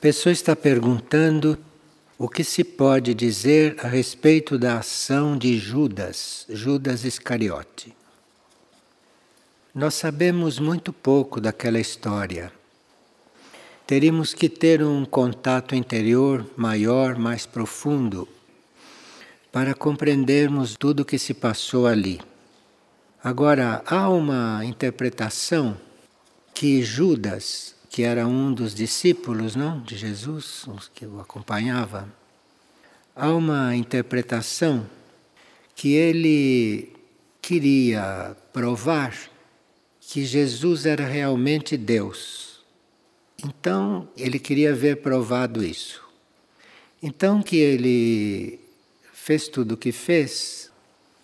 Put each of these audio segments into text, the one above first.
pessoa está perguntando o que se pode dizer a respeito da ação de Judas, Judas Iscariote. Nós sabemos muito pouco daquela história. Teríamos que ter um contato interior maior, mais profundo, para compreendermos tudo o que se passou ali. Agora, há uma interpretação que Judas, que era um dos discípulos, não, de Jesus, os que o acompanhava, há uma interpretação que ele queria provar que Jesus era realmente Deus. Então, ele queria ver provado isso. Então que ele fez tudo o que fez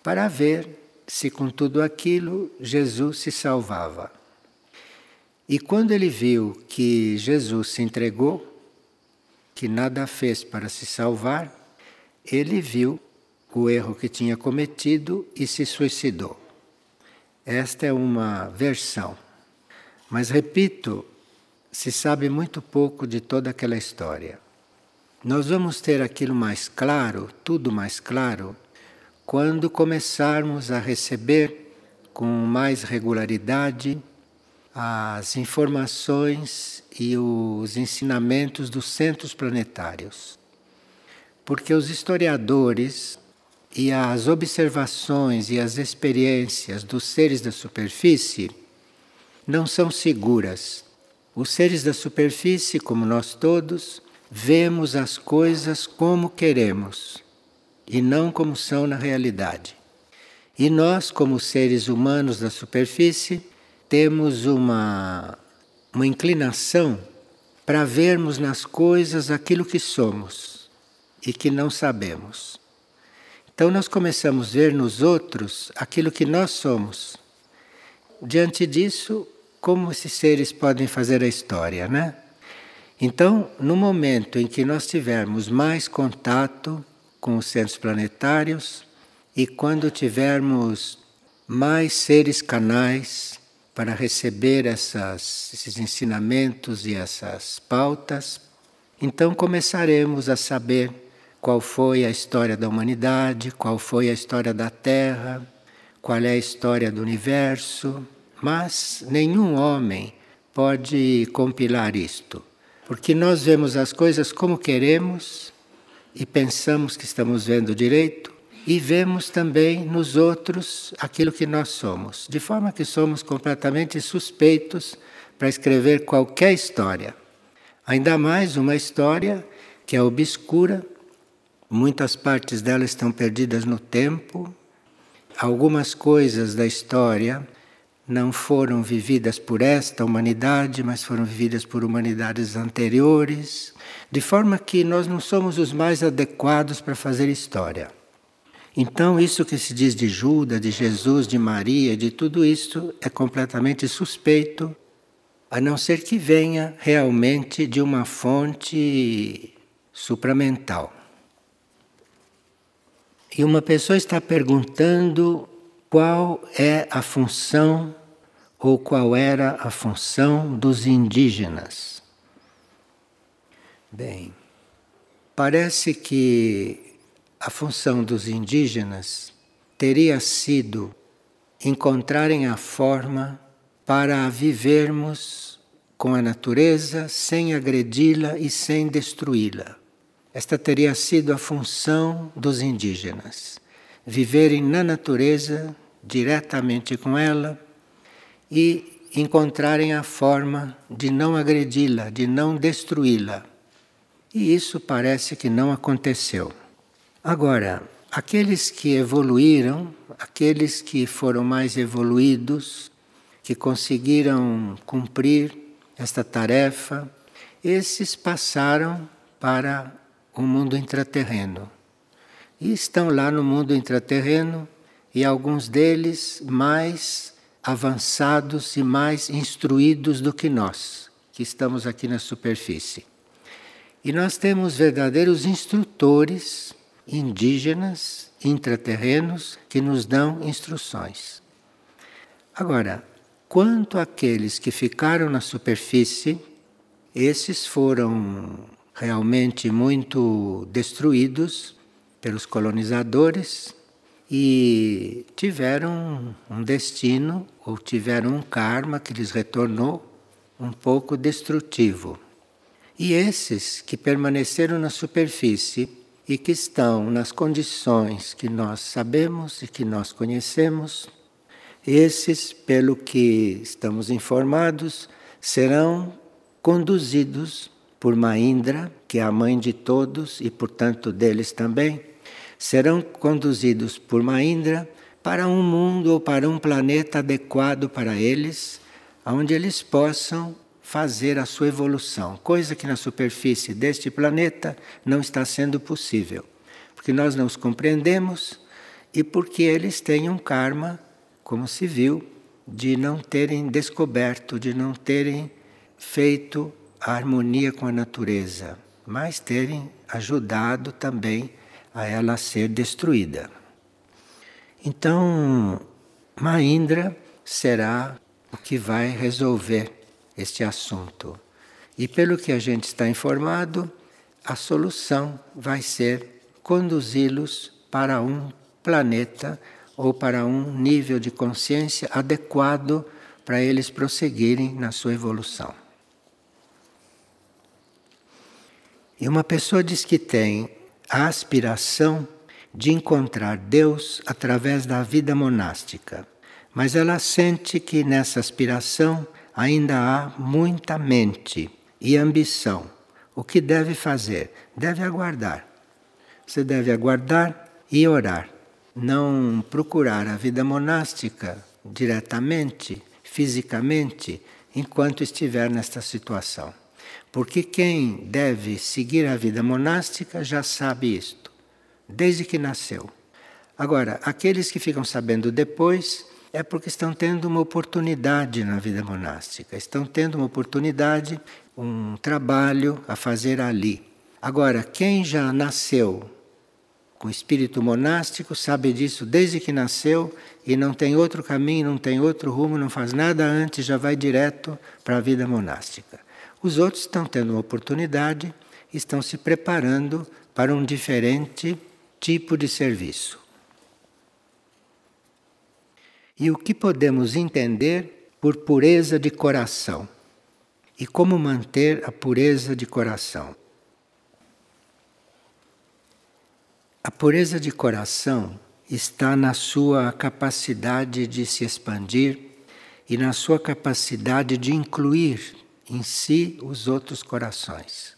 para ver se com tudo aquilo Jesus se salvava. E quando ele viu que Jesus se entregou, que nada fez para se salvar, ele viu o erro que tinha cometido e se suicidou. Esta é uma versão. Mas repito, se sabe muito pouco de toda aquela história. Nós vamos ter aquilo mais claro, tudo mais claro, quando começarmos a receber com mais regularidade as informações e os ensinamentos dos centros planetários. Porque os historiadores e as observações e as experiências dos seres da superfície não são seguras. Os seres da superfície, como nós todos, vemos as coisas como queremos e não como são na realidade. E nós, como seres humanos da superfície, temos uma, uma inclinação para vermos nas coisas aquilo que somos e que não sabemos. Então nós começamos a ver nos outros aquilo que nós somos. Diante disso, como esses seres podem fazer a história, né? Então, no momento em que nós tivermos mais contato com os centros planetários e quando tivermos mais seres canais para receber essas, esses ensinamentos e essas pautas, então começaremos a saber qual foi a história da humanidade, qual foi a história da Terra, qual é a história do universo, mas nenhum homem pode compilar isto. Porque nós vemos as coisas como queremos e pensamos que estamos vendo direito e vemos também nos outros aquilo que nós somos, de forma que somos completamente suspeitos para escrever qualquer história. Ainda mais uma história que é obscura, muitas partes dela estão perdidas no tempo, algumas coisas da história não foram vividas por esta humanidade, mas foram vividas por humanidades anteriores, de forma que nós não somos os mais adequados para fazer história. Então, isso que se diz de Judas, de Jesus, de Maria, de tudo isso é completamente suspeito, a não ser que venha realmente de uma fonte supramental. E uma pessoa está perguntando qual é a função ou qual era a função dos indígenas. Bem, parece que a função dos indígenas teria sido encontrarem a forma para vivermos com a natureza sem agredi-la e sem destruí-la. Esta teria sido a função dos indígenas viverem na natureza, diretamente com ela e encontrarem a forma de não agredi-la, de não destruí-la. E isso parece que não aconteceu. Agora, aqueles que evoluíram, aqueles que foram mais evoluídos, que conseguiram cumprir esta tarefa, esses passaram para o mundo intraterreno e estão lá no mundo intraterreno e alguns deles mais avançados e mais instruídos do que nós, que estamos aqui na superfície. E nós temos verdadeiros instrutores indígenas, intraterrenos, que nos dão instruções. Agora, quanto àqueles que ficaram na superfície, esses foram realmente muito destruídos pelos colonizadores e tiveram um destino ou tiveram um karma que lhes retornou um pouco destrutivo. E esses que permaneceram na superfície e que estão nas condições que nós sabemos e que nós conhecemos, esses, pelo que estamos informados, serão conduzidos por Maindra, que é a mãe de todos e, portanto, deles também, serão conduzidos por Maindra para um mundo ou para um planeta adequado para eles, onde eles possam fazer a sua evolução, coisa que na superfície deste planeta não está sendo possível, porque nós não os compreendemos e porque eles têm um karma, como se viu, de não terem descoberto, de não terem feito a harmonia com a natureza, mas terem ajudado também a ela ser destruída. Então, Maindra será o que vai resolver este assunto. E pelo que a gente está informado, a solução vai ser conduzi-los para um planeta ou para um nível de consciência adequado para eles prosseguirem na sua evolução. E uma pessoa diz que tem a aspiração de encontrar Deus através da vida monástica, mas ela sente que nessa aspiração ainda há muita mente e ambição. O que deve fazer? Deve aguardar. Você deve aguardar e orar. Não procurar a vida monástica diretamente, fisicamente, enquanto estiver nesta situação. Porque quem deve seguir a vida monástica já sabe isto, desde que nasceu. Agora, aqueles que ficam sabendo depois é porque estão tendo uma oportunidade na vida monástica, estão tendo uma oportunidade, um trabalho a fazer ali. Agora, quem já nasceu com espírito monástico sabe disso desde que nasceu e não tem outro caminho, não tem outro rumo, não faz nada antes, já vai direto para a vida monástica. Os outros estão tendo uma oportunidade, estão se preparando para um diferente tipo de serviço. E o que podemos entender por pureza de coração? E como manter a pureza de coração? A pureza de coração está na sua capacidade de se expandir e na sua capacidade de incluir em si os outros corações.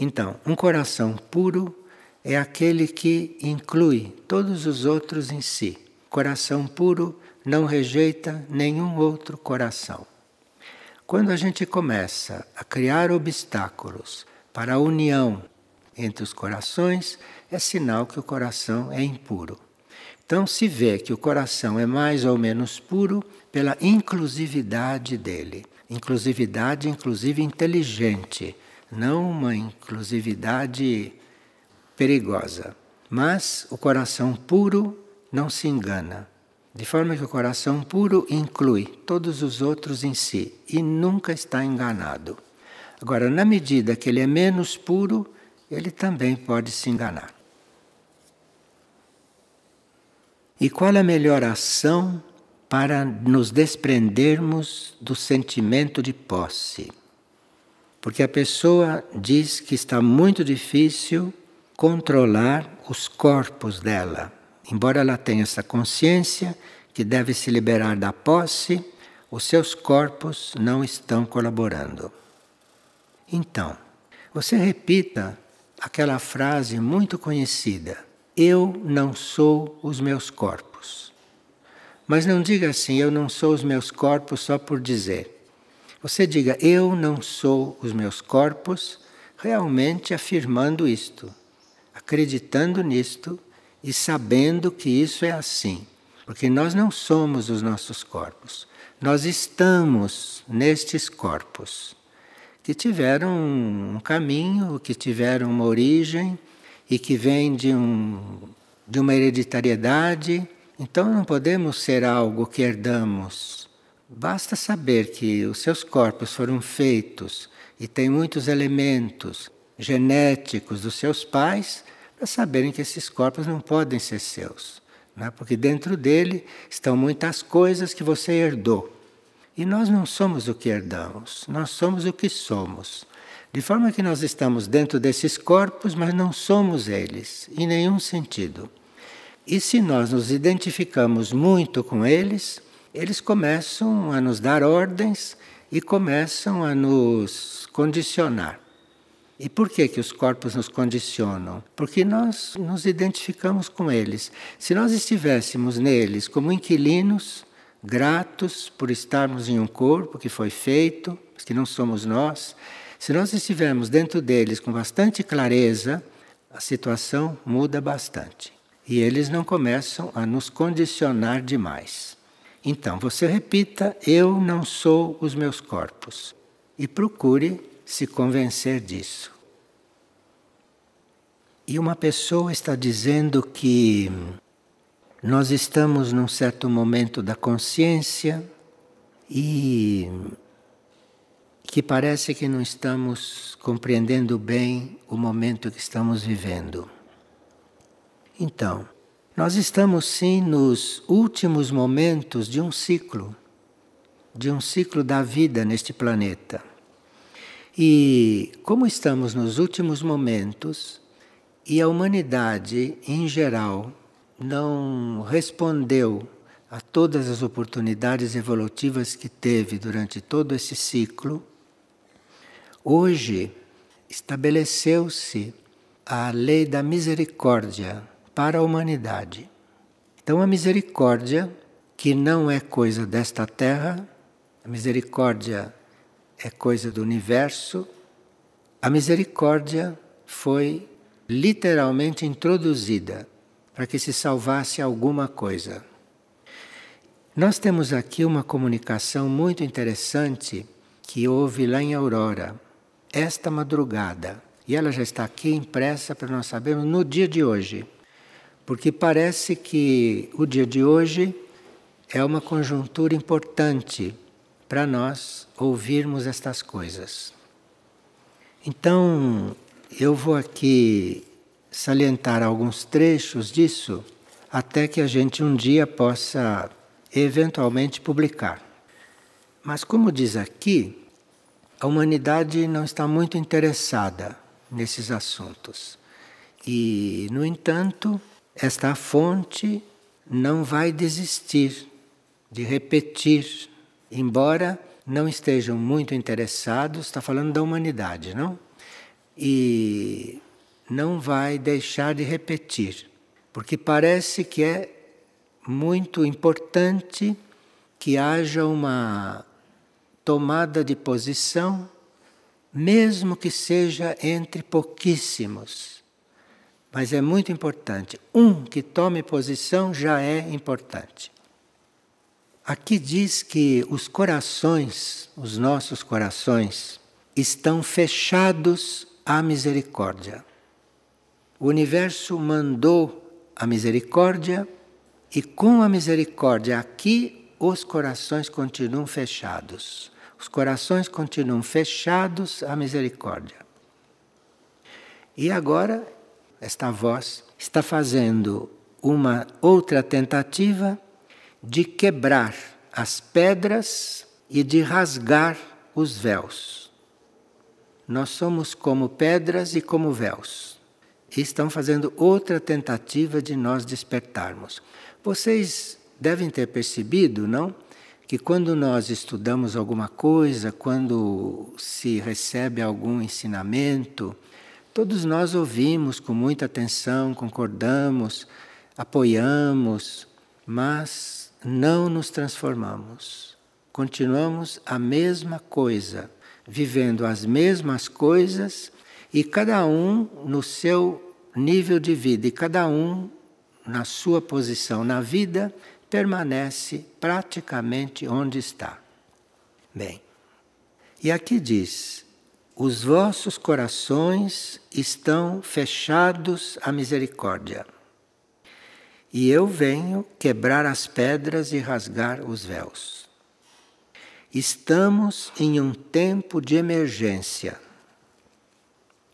Então, um coração puro é aquele que inclui todos os outros em si. Coração puro não rejeita nenhum outro coração. Quando a gente começa a criar obstáculos para a união entre os corações, é sinal que o coração é impuro. Então se vê que o coração é mais ou menos puro pela inclusividade dele. Inclusividade, inclusive inteligente, não uma inclusividade perigosa. Mas o coração puro não se engana. De forma que o coração puro inclui todos os outros em si e nunca está enganado. Agora, na medida que ele é menos puro, ele também pode se enganar. E qual a melhor ação para nos desprendermos do sentimento de posse? Porque a pessoa diz que está muito difícil controlar os corpos dela Embora ela tenha essa consciência que deve se liberar da posse, os seus corpos não estão colaborando. Então, você repita aquela frase muito conhecida: Eu não sou os meus corpos. Mas não diga assim, eu não sou os meus corpos só por dizer. Você diga, eu não sou os meus corpos, realmente afirmando isto, acreditando nisto e sabendo que isso é assim, porque nós não somos os nossos corpos, nós estamos nestes corpos que tiveram um caminho, que tiveram uma origem e que vêm de, um, de uma hereditariedade. Então não podemos ser algo que herdamos Basta saber que os seus corpos foram feitos e têm muitos elementos genéticos dos seus pais saberem que esses corpos não podem ser seus. Né? Porque dentro dele estão muitas coisas que você herdou. E nós não somos o que herdamos, nós somos o que somos. De forma que nós estamos dentro desses corpos, mas não somos eles, em nenhum sentido. E se nós nos identificamos muito com eles, eles começam a nos dar ordens e começam a nos condicionar. E por que, que os corpos nos condicionam? Porque nós nos identificamos com eles. Se nós estivéssemos neles como inquilinos, gratos por estarmos em um corpo que foi feito, que não somos nós, se nós estivermos dentro deles com bastante clareza, a situação muda bastante. E eles não começam a nos condicionar demais. Então, você repita: Eu não sou os meus corpos. E procure se convencer disso. E uma pessoa está dizendo que nós estamos num certo momento da consciência e que parece que não estamos compreendendo bem o momento que estamos vivendo. Então, nós estamos sim nos últimos momentos de um ciclo, de um ciclo da vida neste planeta. E como estamos nos últimos momentos e a humanidade em geral não respondeu a todas as oportunidades evolutivas que teve durante todo esse ciclo, hoje estabeleceu-se a lei da misericórdia para a humanidade. Então, a misericórdia, que não é coisa desta terra, a misericórdia é coisa do universo, a misericórdia foi literalmente introduzida para que se salvasse alguma coisa. Nós temos aqui uma comunicação muito interessante que houve lá em Aurora, esta madrugada. E ela já está aqui impressa para nós sabermos no dia de hoje. Porque parece que o dia de hoje é uma conjuntura importante para nós ouvirmos estas coisas. Então, eu vou aqui salientar alguns trechos disso até que a gente um dia possa eventualmente publicar. Mas, como diz aqui, a humanidade não está muito interessada nesses assuntos. E, no entanto, esta fonte não vai desistir de repetir embora não estejam muito interessados, está falando da humanidade, não? E não vai deixar de repetir, porque parece que é muito importante que haja uma tomada de posição, mesmo que seja entre pouquíssimos. Mas é muito importante. Um que tome posição já é importante. Aqui diz que os corações, os nossos corações, estão fechados à misericórdia. O universo mandou a misericórdia e com a misericórdia aqui os corações continuam fechados. Os corações continuam fechados à misericórdia. E agora esta voz está fazendo uma outra tentativa de quebrar as pedras e de rasgar os véus. Nós somos como pedras e como véus. E estão fazendo outra tentativa de nós despertarmos. Vocês devem ter percebido, não? Que quando nós estudamos alguma coisa, quando se recebe algum ensinamento, todos nós ouvimos com muita atenção, concordamos, apoiamos, mas não nos transformamos. Continuamos a mesma coisa, vivendo as mesmas coisas e cada um no seu nível de vida e cada um na sua posição na vida permanece praticamente onde está. Bem, e aqui diz: os vossos corações estão fechados à misericórdia e eu venho quebrar as pedras e rasgar os véus. estamos em um tempo de emergência.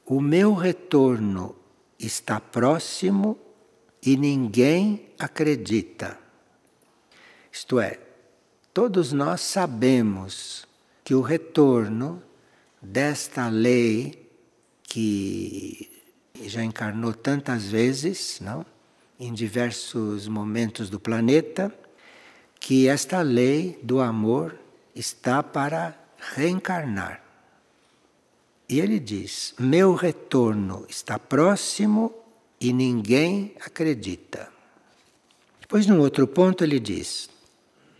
O meu retorno está próximo e ninguém acredita. Isto é, todos nós sabemos que o retorno desta lei que já encarnou tantas vezes, não? Em diversos momentos do planeta, que esta lei do amor está para reencarnar. E ele diz: Meu retorno está próximo e ninguém acredita. Depois, num outro ponto, ele diz: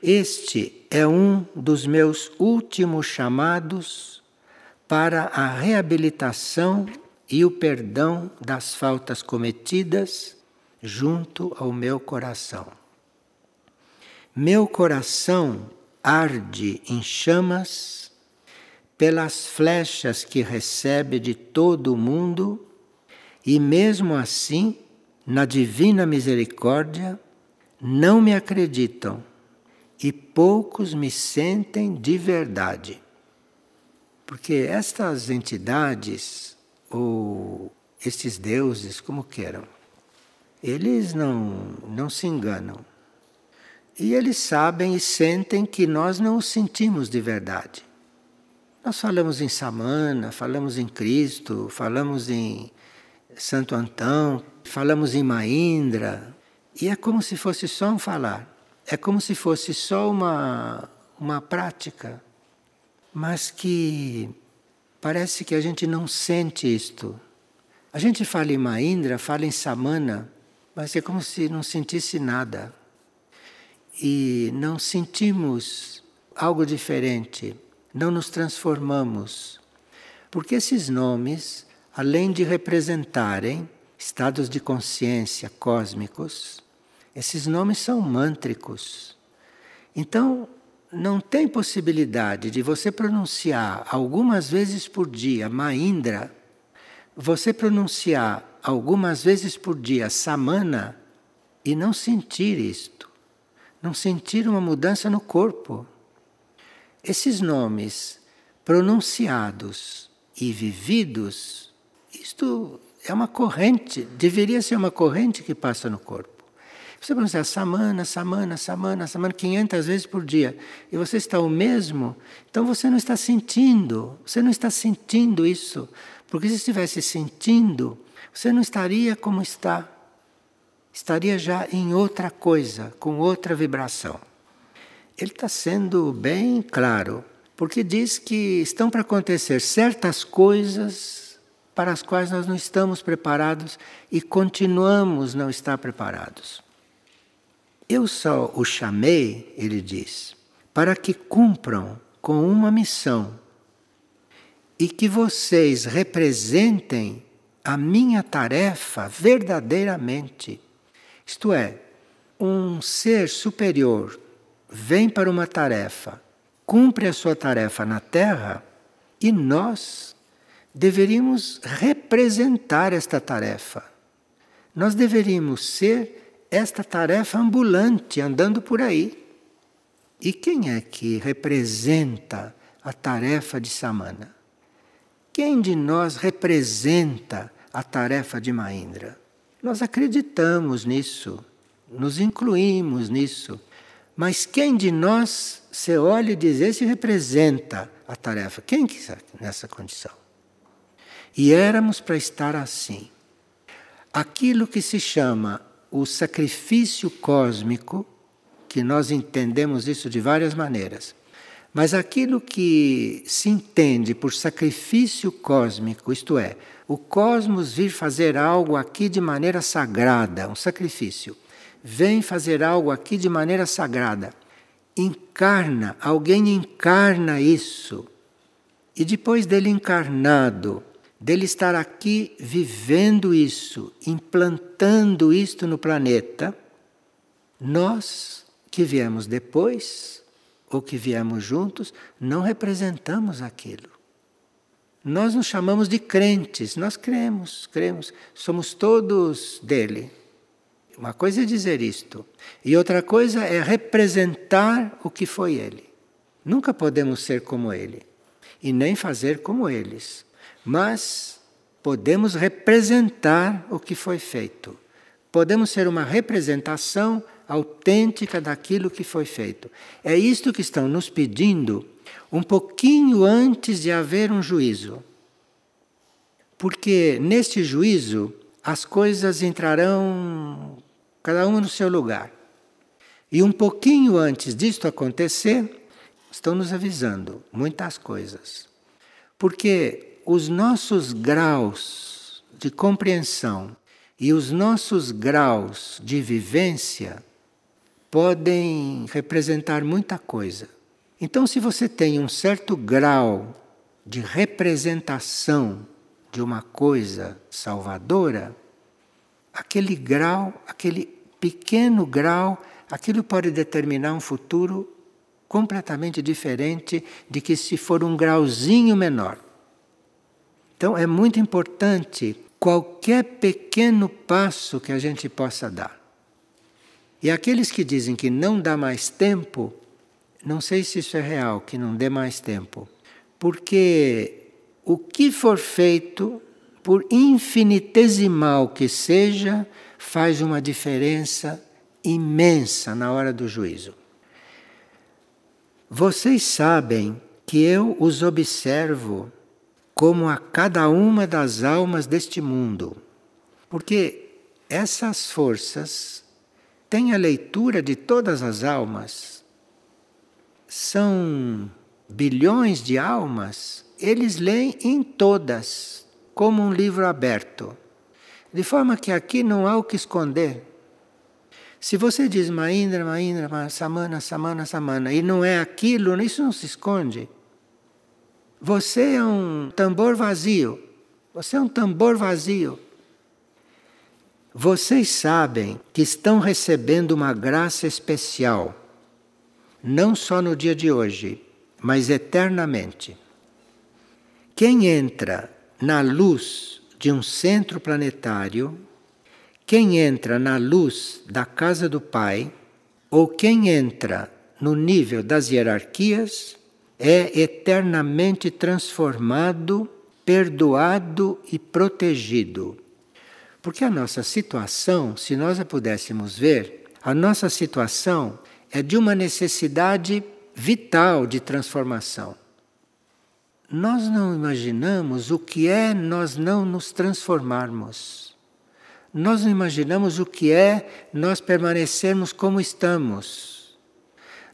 Este é um dos meus últimos chamados para a reabilitação e o perdão das faltas cometidas junto ao meu coração. Meu coração arde em chamas pelas flechas que recebe de todo o mundo, e mesmo assim, na divina misericórdia, não me acreditam e poucos me sentem de verdade. Porque estas entidades, ou estes deuses, como queiram, eles não, não se enganam. E eles sabem e sentem que nós não os sentimos de verdade. Nós falamos em Samana, falamos em Cristo, falamos em Santo Antão, falamos em Maindra, e é como se fosse só um falar, é como se fosse só uma, uma prática, mas que parece que a gente não sente isto. A gente fala em Maindra, fala em Samana, mas é como se não sentisse nada. E não sentimos algo diferente não nos transformamos. Porque esses nomes, além de representarem estados de consciência cósmicos, esses nomes são mântricos. Então, não tem possibilidade de você pronunciar algumas vezes por dia Maindra, você pronunciar algumas vezes por dia Samana e não sentir isto, não sentir uma mudança no corpo. Esses nomes pronunciados e vividos, isto é uma corrente, deveria ser uma corrente que passa no corpo. Você pronuncia samana, samana, samana, samana 500 vezes por dia e você está o mesmo, então você não está sentindo, você não está sentindo isso. Porque se estivesse sentindo, você não estaria como está. Estaria já em outra coisa, com outra vibração ele está sendo bem claro, porque diz que estão para acontecer certas coisas para as quais nós não estamos preparados e continuamos não estar preparados. Eu só o chamei, ele diz, para que cumpram com uma missão e que vocês representem a minha tarefa verdadeiramente. Isto é, um ser superior vem para uma tarefa, cumpre a sua tarefa na Terra e nós deveríamos representar esta tarefa. Nós deveríamos ser esta tarefa ambulante, andando por aí. E quem é que representa a tarefa de Samana? Quem de nós representa a tarefa de Maindra? Nós acreditamos nisso, nos incluímos nisso mas quem de nós se olha e diz, esse representa a tarefa? Quem que está nessa condição? E éramos para estar assim. Aquilo que se chama o sacrifício cósmico, que nós entendemos isso de várias maneiras, mas aquilo que se entende por sacrifício cósmico, isto é, o cosmos vir fazer algo aqui de maneira sagrada, um sacrifício vem fazer algo aqui de maneira sagrada. Encarna, alguém encarna isso. E depois dele encarnado, dele estar aqui vivendo isso, implantando isto no planeta, nós que viemos depois, ou que viemos juntos, não representamos aquilo. Nós nos chamamos de crentes, nós cremos, cremos, somos todos dele. Uma coisa é dizer isto, e outra coisa é representar o que foi ele. Nunca podemos ser como ele e nem fazer como eles, mas podemos representar o que foi feito. Podemos ser uma representação autêntica daquilo que foi feito. É isto que estão nos pedindo um pouquinho antes de haver um juízo. Porque neste juízo as coisas entrarão cada uma no seu lugar. E um pouquinho antes disto acontecer, estão nos avisando muitas coisas. Porque os nossos graus de compreensão e os nossos graus de vivência podem representar muita coisa. Então, se você tem um certo grau de representação de uma coisa salvadora, aquele grau, aquele pequeno grau, aquilo pode determinar um futuro completamente diferente de que se for um grauzinho menor. Então é muito importante qualquer pequeno passo que a gente possa dar. E aqueles que dizem que não dá mais tempo, não sei se isso é real, que não dê mais tempo. Porque o que for feito, por infinitesimal que seja, faz uma diferença imensa na hora do juízo. Vocês sabem que eu os observo como a cada uma das almas deste mundo, porque essas forças têm a leitura de todas as almas. São bilhões de almas, eles leem em todas, como um livro aberto. De forma que aqui não há o que esconder. Se você diz Maindra, Maindra, Samana, Samana, Samana, e não é aquilo, isso não se esconde. Você é um tambor vazio. Você é um tambor vazio. Vocês sabem que estão recebendo uma graça especial, não só no dia de hoje, mas eternamente. Quem entra na luz de um centro planetário quem entra na luz da casa do Pai, ou quem entra no nível das hierarquias, é eternamente transformado, perdoado e protegido. Porque a nossa situação, se nós a pudéssemos ver, a nossa situação é de uma necessidade vital de transformação. Nós não imaginamos o que é nós não nos transformarmos. Nós não imaginamos o que é nós permanecermos como estamos.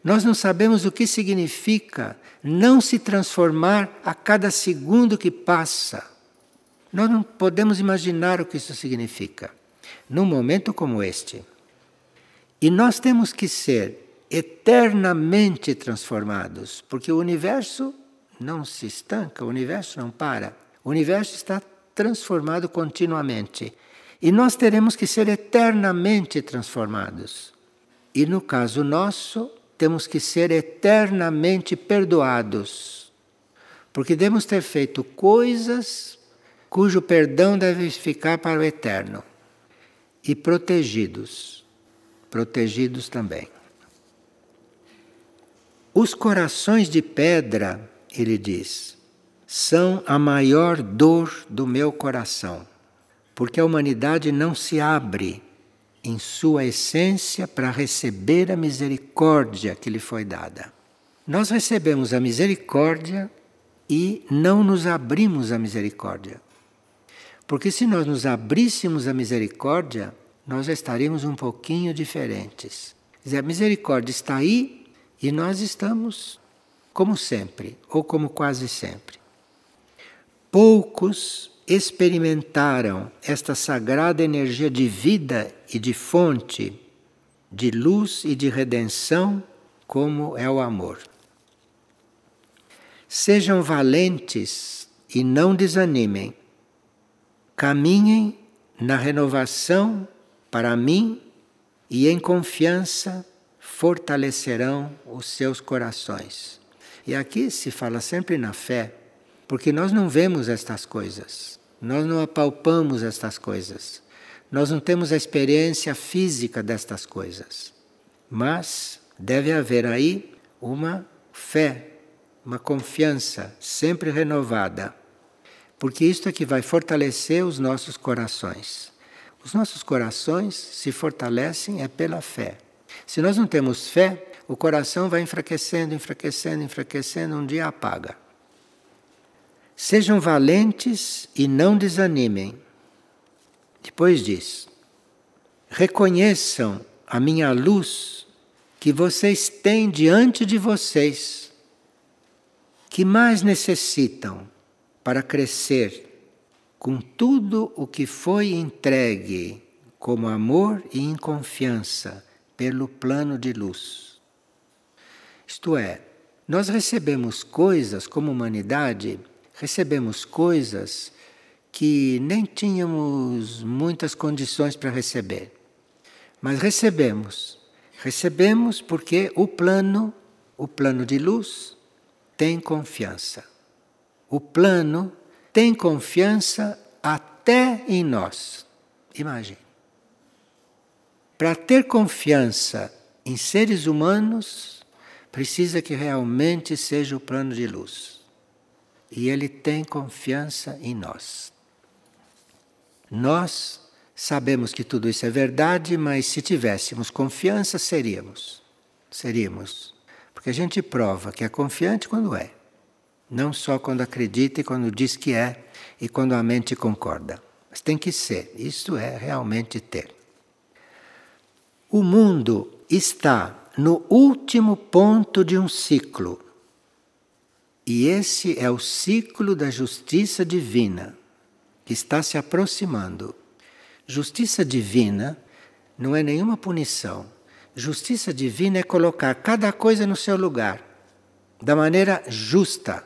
Nós não sabemos o que significa não se transformar a cada segundo que passa. Nós não podemos imaginar o que isso significa num momento como este. E nós temos que ser eternamente transformados, porque o universo não se estanca, o universo não para. O universo está transformado continuamente. E nós teremos que ser eternamente transformados. E no caso nosso, temos que ser eternamente perdoados. Porque devemos ter feito coisas cujo perdão deve ficar para o eterno. E protegidos. Protegidos também. Os corações de pedra, ele diz, são a maior dor do meu coração porque a humanidade não se abre em sua essência para receber a misericórdia que lhe foi dada. Nós recebemos a misericórdia e não nos abrimos à misericórdia. Porque se nós nos abríssemos à misericórdia, nós já estaríamos um pouquinho diferentes. Quer dizer, a misericórdia está aí e nós estamos como sempre, ou como quase sempre. Poucos experimentaram esta sagrada energia de vida e de fonte, de luz e de redenção, como é o amor. Sejam valentes e não desanimem. Caminhem na renovação para mim e em confiança fortalecerão os seus corações. E aqui se fala sempre na fé, porque nós não vemos estas coisas. Nós não apalpamos estas coisas. Nós não temos a experiência física destas coisas. Mas deve haver aí uma fé, uma confiança sempre renovada, porque isto é que vai fortalecer os nossos corações. Os nossos corações se fortalecem é pela fé. Se nós não temos fé, o coração vai enfraquecendo, enfraquecendo, enfraquecendo, um dia apaga. Sejam valentes e não desanimem. Depois diz: reconheçam a minha luz que vocês têm diante de vocês, que mais necessitam para crescer com tudo o que foi entregue como amor e em confiança pelo plano de luz. Isto é, nós recebemos coisas como humanidade, recebemos coisas que nem tínhamos muitas condições para receber. Mas recebemos. Recebemos porque o plano, o plano de luz, tem confiança. O plano tem confiança até em nós. Imagine. Para ter confiança em seres humanos, precisa que realmente seja o plano de luz. E ele tem confiança em nós. Nós sabemos que tudo isso é verdade, mas se tivéssemos confiança, seríamos. Seríamos. Porque a gente prova que é confiante quando é. Não só quando acredita e quando diz que é e quando a mente concorda. Mas tem que ser. Isso é realmente ter. O mundo está no último ponto de um ciclo. E esse é o ciclo da justiça divina, que está se aproximando. Justiça divina não é nenhuma punição. Justiça divina é colocar cada coisa no seu lugar, da maneira justa.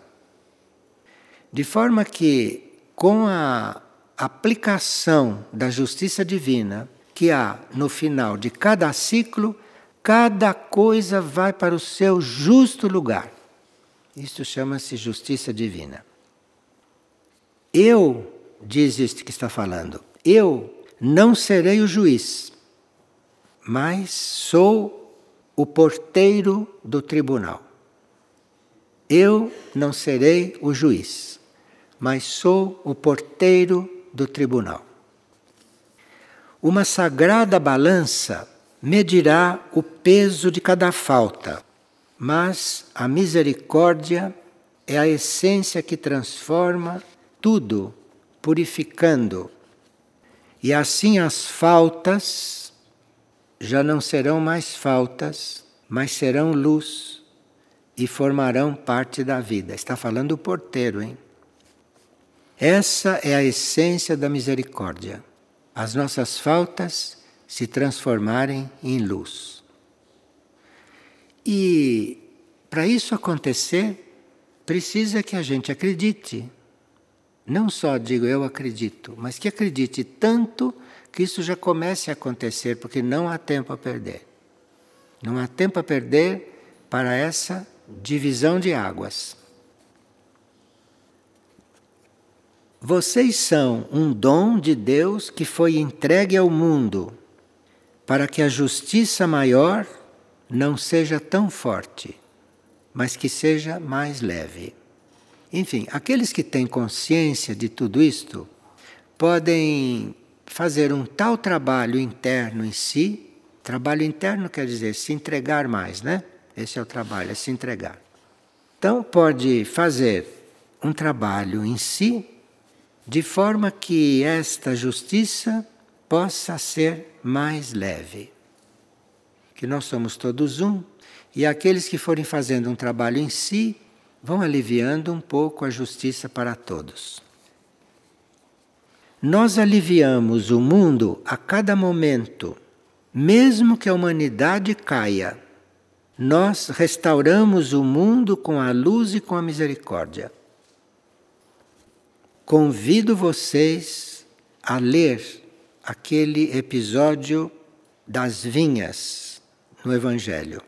De forma que, com a aplicação da justiça divina que há no final de cada ciclo, cada coisa vai para o seu justo lugar. Isto chama-se justiça divina. Eu, diz este que está falando, eu não serei o juiz, mas sou o porteiro do tribunal. Eu não serei o juiz, mas sou o porteiro do tribunal. Uma sagrada balança medirá o peso de cada falta, mas a misericórdia é a essência que transforma tudo, purificando. E assim as faltas já não serão mais faltas, mas serão luz e formarão parte da vida. Está falando o porteiro, hein? Essa é a essência da misericórdia. As nossas faltas se transformarem em luz. E para isso acontecer, precisa que a gente acredite. Não só digo eu acredito, mas que acredite tanto que isso já comece a acontecer, porque não há tempo a perder. Não há tempo a perder para essa divisão de águas. Vocês são um dom de Deus que foi entregue ao mundo para que a justiça maior não seja tão forte, mas que seja mais leve. Enfim, aqueles que têm consciência de tudo isto podem fazer um tal trabalho interno em si. Trabalho interno quer dizer se entregar mais, né? Esse é o trabalho, é se entregar. Então, pode fazer um trabalho em si de forma que esta justiça possa ser mais leve. Que nós somos todos um e aqueles que forem fazendo um trabalho em si vão aliviando um pouco a justiça para todos. Nós aliviamos o mundo a cada momento, mesmo que a humanidade caia. Nós restauramos o mundo com a luz e com a misericórdia convido vocês a ler aquele episódio das vinhas no Evangelho.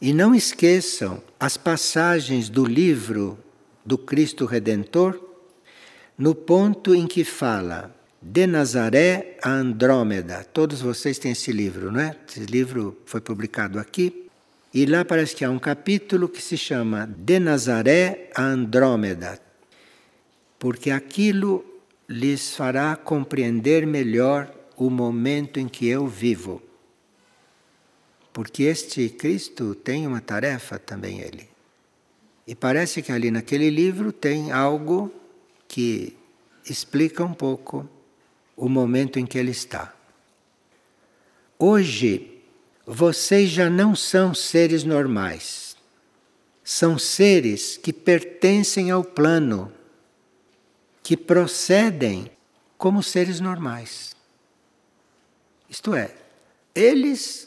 E não esqueçam as passagens do livro do Cristo Redentor, no ponto em que fala de Nazaré a Andrômeda. Todos vocês têm esse livro, não é? Esse livro foi publicado aqui. E lá parece que há um capítulo que se chama De Nazaré a Andrômeda, porque aquilo lhes fará compreender melhor o momento em que eu vivo. Porque este Cristo tem uma tarefa também, ele. E parece que ali naquele livro tem algo que explica um pouco o momento em que ele está. Hoje, vocês já não são seres normais. São seres que pertencem ao plano, que procedem como seres normais. Isto é, eles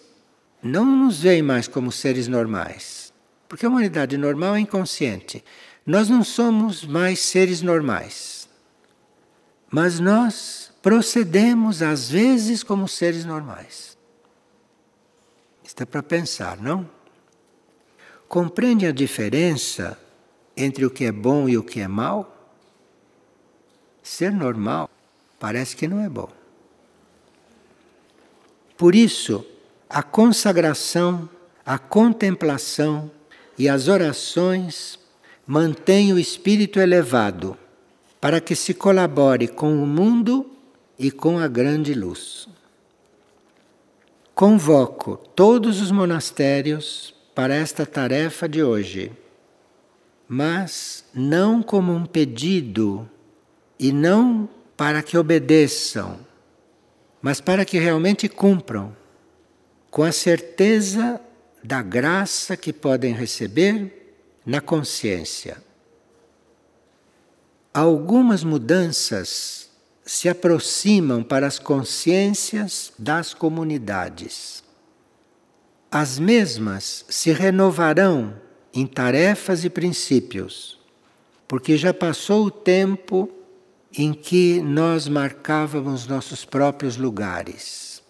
não nos veem mais como seres normais, porque a humanidade normal é inconsciente. Nós não somos mais seres normais, mas nós procedemos às vezes como seres normais. Isto é para pensar, não? Compreende a diferença entre o que é bom e o que é mal? Ser normal parece que não é bom. Por isso, a consagração, a contemplação e as orações mantêm o espírito elevado para que se colabore com o mundo e com a grande luz. Convoco todos os monastérios para esta tarefa de hoje, mas não como um pedido e não para que obedeçam, mas para que realmente cumpram, com a certeza da graça que podem receber na consciência. Algumas mudanças se aproximam para as consciências das comunidades. As mesmas se renovarão em tarefas e princípios, porque já passou o tempo em que nós marcávamos nossos próprios lugares.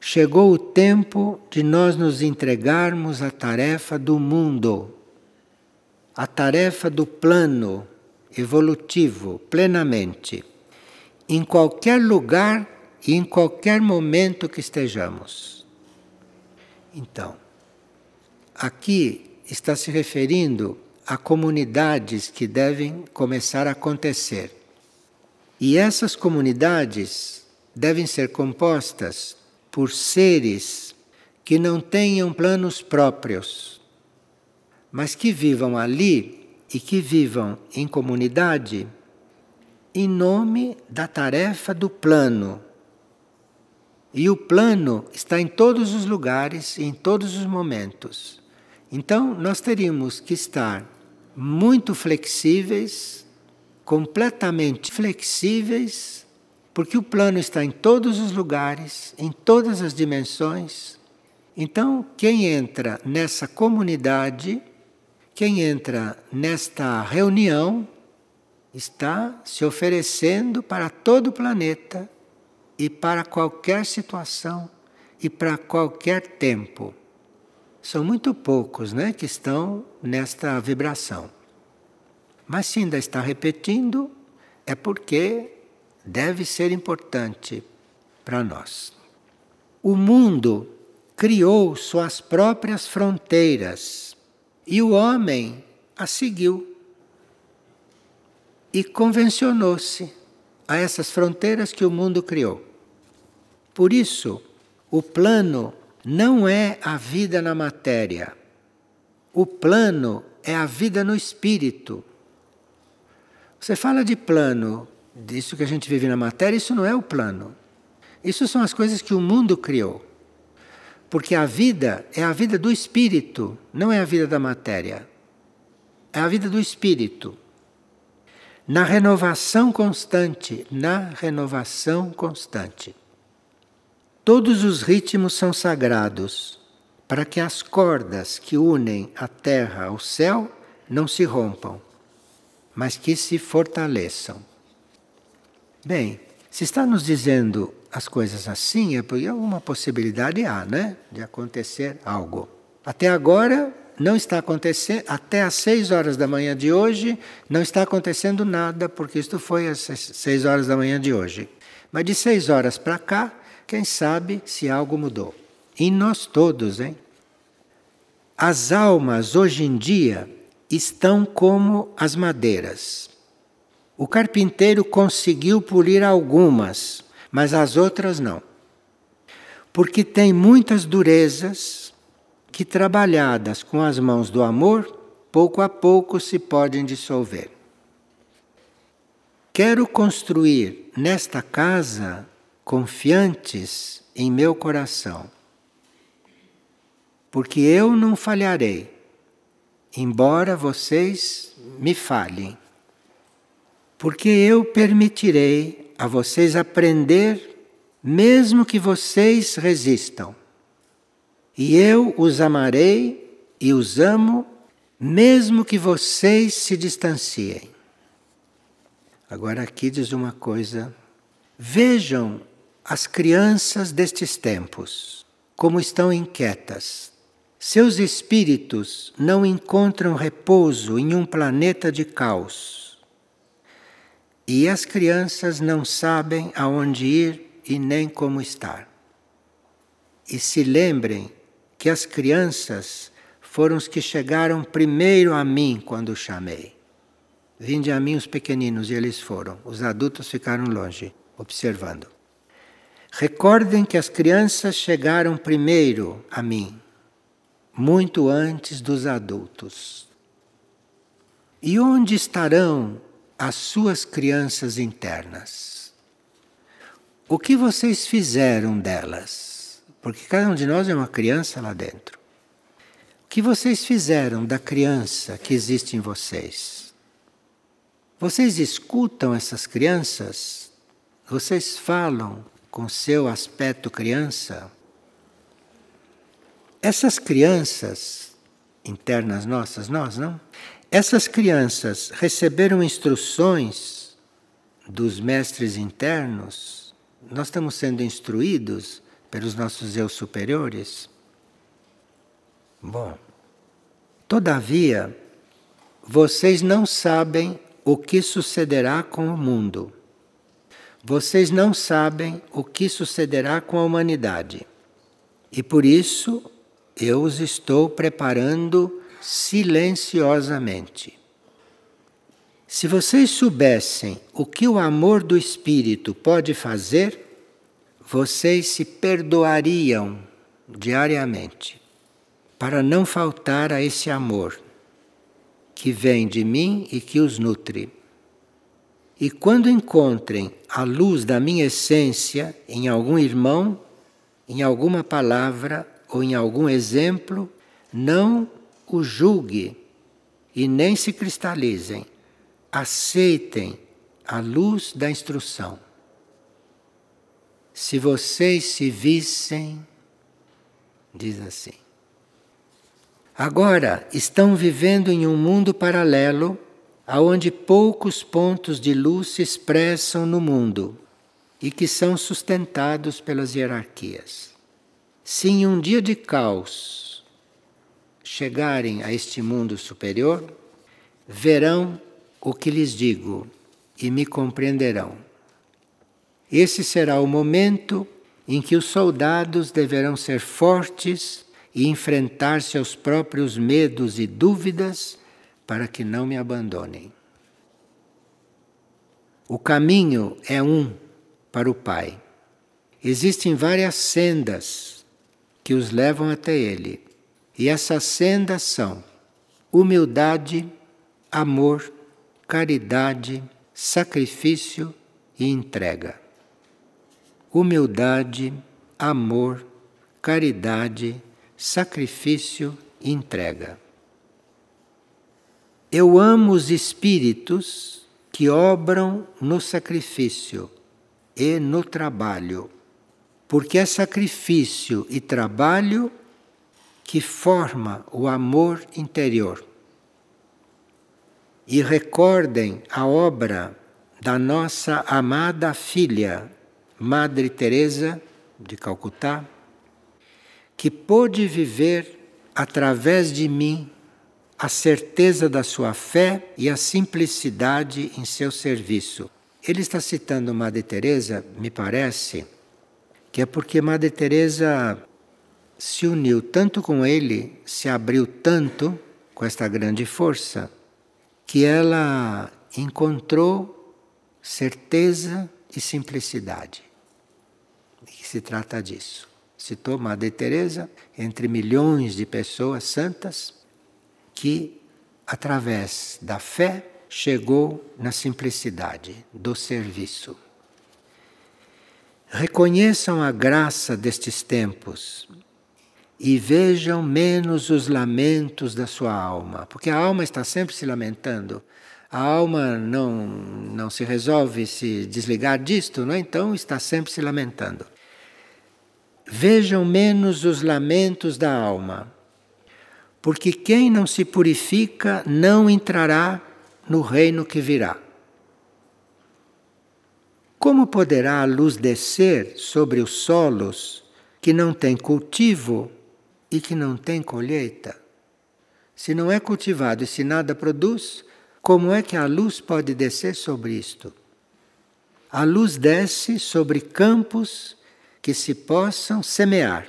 Chegou o tempo de nós nos entregarmos à tarefa do mundo, à tarefa do plano evolutivo plenamente em qualquer lugar e em qualquer momento que estejamos. Então, aqui está se referindo a comunidades que devem começar a acontecer. E essas comunidades devem ser compostas por seres que não tenham planos próprios, mas que vivam ali e que vivam em comunidade em nome da tarefa do plano. E o plano está em todos os lugares, em todos os momentos. Então, nós teríamos que estar muito flexíveis, completamente flexíveis, porque o plano está em todos os lugares, em todas as dimensões. Então, quem entra nessa comunidade, quem entra nesta reunião, está se oferecendo para todo o planeta e para qualquer situação e para qualquer tempo. São muito poucos né, que estão nesta vibração. Mas se ainda está repetindo, é porque deve ser importante para nós. O mundo criou suas próprias fronteiras e o homem a seguiu e convencionou-se a essas fronteiras que o mundo criou. Por isso, o plano não é a vida na matéria. O plano é a vida no espírito. Você fala de plano, disso que a gente vive na matéria, isso não é o plano. Isso são as coisas que o mundo criou. Porque a vida é a vida do espírito, não é a vida da matéria. É a vida do espírito na renovação constante, na renovação constante. Todos os ritmos são sagrados para que as cordas que unem a terra ao céu não se rompam, mas que se fortaleçam. Bem, se está nos dizendo as coisas assim, é porque alguma possibilidade há, né, de acontecer algo. Até agora não está acontecendo, até às seis horas da manhã de hoje, não está acontecendo nada, porque isto foi às seis horas da manhã de hoje. Mas de seis horas para cá, quem sabe se algo mudou. Em nós todos, hein? As almas hoje em dia estão como as madeiras. O carpinteiro conseguiu polir algumas, mas as outras não. Porque tem muitas durezas que, trabalhadas com as mãos do amor, pouco a pouco se podem dissolver. Quero construir nesta casa confiantes em meu coração, porque eu não falharei, embora vocês me falhem porque eu permitirei a vocês aprender, mesmo que vocês resistam. E eu os amarei e os amo, mesmo que vocês se distanciem. Agora, aqui diz uma coisa: vejam as crianças destes tempos, como estão inquietas. Seus espíritos não encontram repouso em um planeta de caos e as crianças não sabem aonde ir e nem como estar. E se lembrem que as crianças foram os que chegaram primeiro a mim quando chamei. Vinde a mim os pequeninos e eles foram. Os adultos ficaram longe, observando. Recordem que as crianças chegaram primeiro a mim, muito antes dos adultos. E onde estarão as suas crianças internas. O que vocês fizeram delas? Porque cada um de nós é uma criança lá dentro. O que vocês fizeram da criança que existe em vocês? Vocês escutam essas crianças? Vocês falam com seu aspecto criança? Essas crianças internas nossas, nós não? Essas crianças receberam instruções dos mestres internos? Nós estamos sendo instruídos pelos nossos eu superiores? Bom, todavia, vocês não sabem o que sucederá com o mundo. Vocês não sabem o que sucederá com a humanidade. E por isso eu os estou preparando silenciosamente. Se vocês soubessem o que o amor do Espírito pode fazer, vocês se perdoariam diariamente, para não faltar a esse amor que vem de mim e que os nutre. E quando encontrem a luz da minha essência em algum irmão, em alguma palavra ou em algum exemplo, não o julgue e nem se cristalizem. Aceitem a luz da instrução. Se vocês se vissem, diz assim. Agora estão vivendo em um mundo paralelo aonde poucos pontos de luz se expressam no mundo e que são sustentados pelas hierarquias. Se em um dia de caos chegarem a este mundo superior, verão o que lhes digo e me compreenderão. Esse será o momento em que os soldados deverão ser fortes e enfrentar seus próprios medos e dúvidas para que não me abandonem. O caminho é um para o Pai. Existem várias sendas que os levam até Ele. E essas sendas são humildade, amor, caridade, sacrifício e entrega. Humildade, amor, caridade, sacrifício e entrega. Eu amo os espíritos que obram no sacrifício e no trabalho, porque é sacrifício e trabalho que forma o amor interior. E recordem a obra da nossa amada filha, Madre Teresa de Calcutá, que pôde viver através de mim a certeza da sua fé e a simplicidade em seu serviço. Ele está citando Madre Teresa, me parece, que é porque Madre Teresa se uniu tanto com ele, se abriu tanto com esta grande força, que ela encontrou certeza e simplicidade. E que se trata disso. Citou Madre Teresa entre milhões de pessoas santas que através da fé chegou na simplicidade do serviço. Reconheçam a graça destes tempos e vejam menos os lamentos da sua alma, porque a alma está sempre se lamentando. A alma não, não se resolve se desligar disto, não é? então está sempre se lamentando. Vejam menos os lamentos da alma, porque quem não se purifica não entrará no reino que virá. Como poderá a luz descer sobre os solos que não têm cultivo e que não têm colheita? Se não é cultivado e se nada produz, como é que a luz pode descer sobre isto? A luz desce sobre campos que se possam semear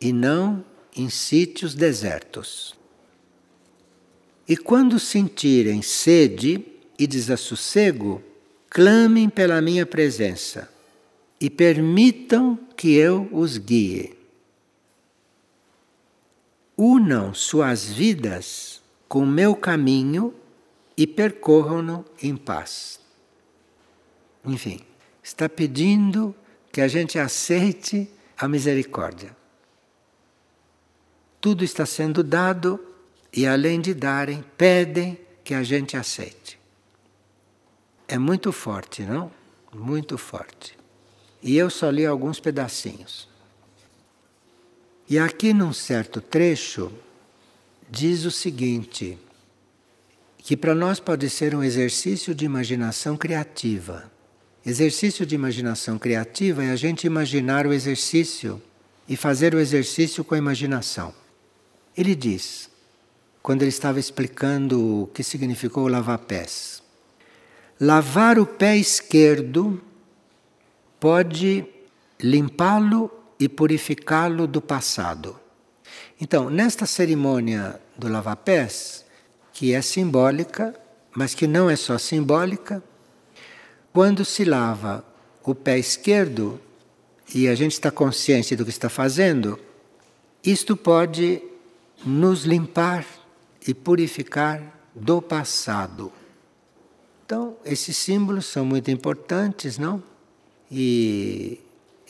e não em sítios desertos. E quando sentirem sede e desassossego, clamem pela minha presença e permitam que eu os guie. Unam suas vidas com meu caminho e percorram-no em paz. Enfim, está pedindo que a gente aceite a misericórdia. Tudo está sendo dado e além de darem, pedem que a gente aceite. É muito forte, não? Muito forte. E eu só li alguns pedacinhos. E aqui num certo trecho diz o seguinte: que para nós pode ser um exercício de imaginação criativa. Exercício de imaginação criativa é a gente imaginar o exercício e fazer o exercício com a imaginação. Ele diz: quando ele estava explicando o que significou lavar pés. Lavar o pé esquerdo pode limpá-lo e purificá-lo do passado. Então, nesta cerimônia do lava-pés, que é simbólica, mas que não é só simbólica, quando se lava o pé esquerdo e a gente está consciente do que está fazendo, isto pode nos limpar e purificar do passado. Então, esses símbolos são muito importantes, não? E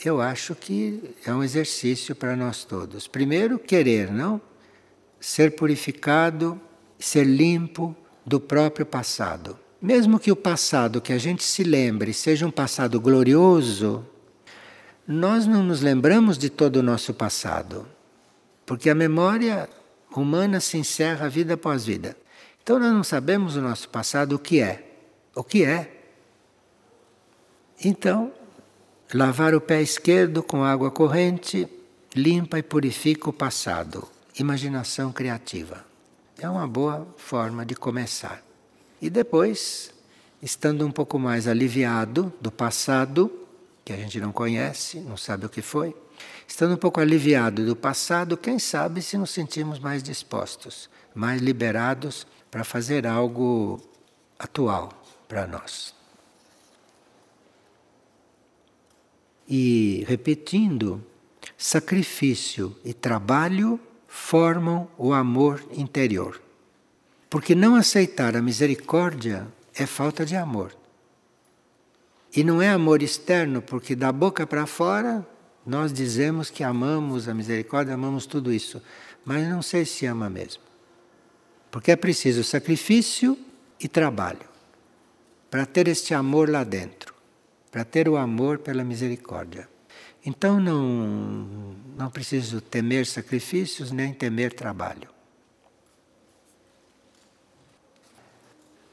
eu acho que é um exercício para nós todos. Primeiro, querer, não? Ser purificado, ser limpo do próprio passado. Mesmo que o passado que a gente se lembre seja um passado glorioso, nós não nos lembramos de todo o nosso passado. Porque a memória humana se encerra vida após vida. Então nós não sabemos o nosso passado o que é. O que é? Então, lavar o pé esquerdo com água corrente limpa e purifica o passado. Imaginação criativa. É uma boa forma de começar. E depois, estando um pouco mais aliviado do passado, que a gente não conhece, não sabe o que foi, Estando um pouco aliviado do passado, quem sabe se nos sentimos mais dispostos, mais liberados para fazer algo atual para nós. E repetindo, sacrifício e trabalho formam o amor interior. Porque não aceitar a misericórdia é falta de amor. E não é amor externo, porque da boca para fora nós dizemos que amamos a misericórdia, amamos tudo isso, mas não sei se ama mesmo. Porque é preciso sacrifício e trabalho para ter este amor lá dentro, para ter o amor pela misericórdia. Então não, não preciso temer sacrifícios nem temer trabalho.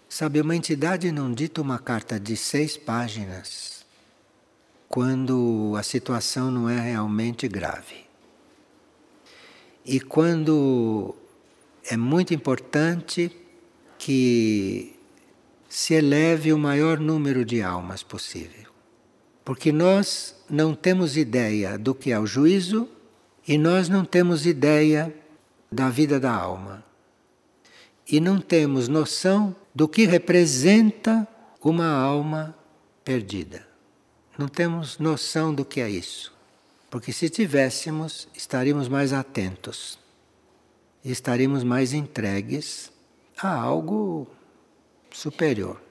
Sabe, uma entidade não dita uma carta de seis páginas quando a situação não é realmente grave. E quando é muito importante que se eleve o maior número de almas possível. Porque nós não temos ideia do que é o juízo E nós não temos ideia da vida da alma. E não temos noção do que representa uma alma perdida. Não temos noção do que é isso. Porque se tivéssemos, estaríamos mais atentos. Estaríamos mais entregues a algo superior.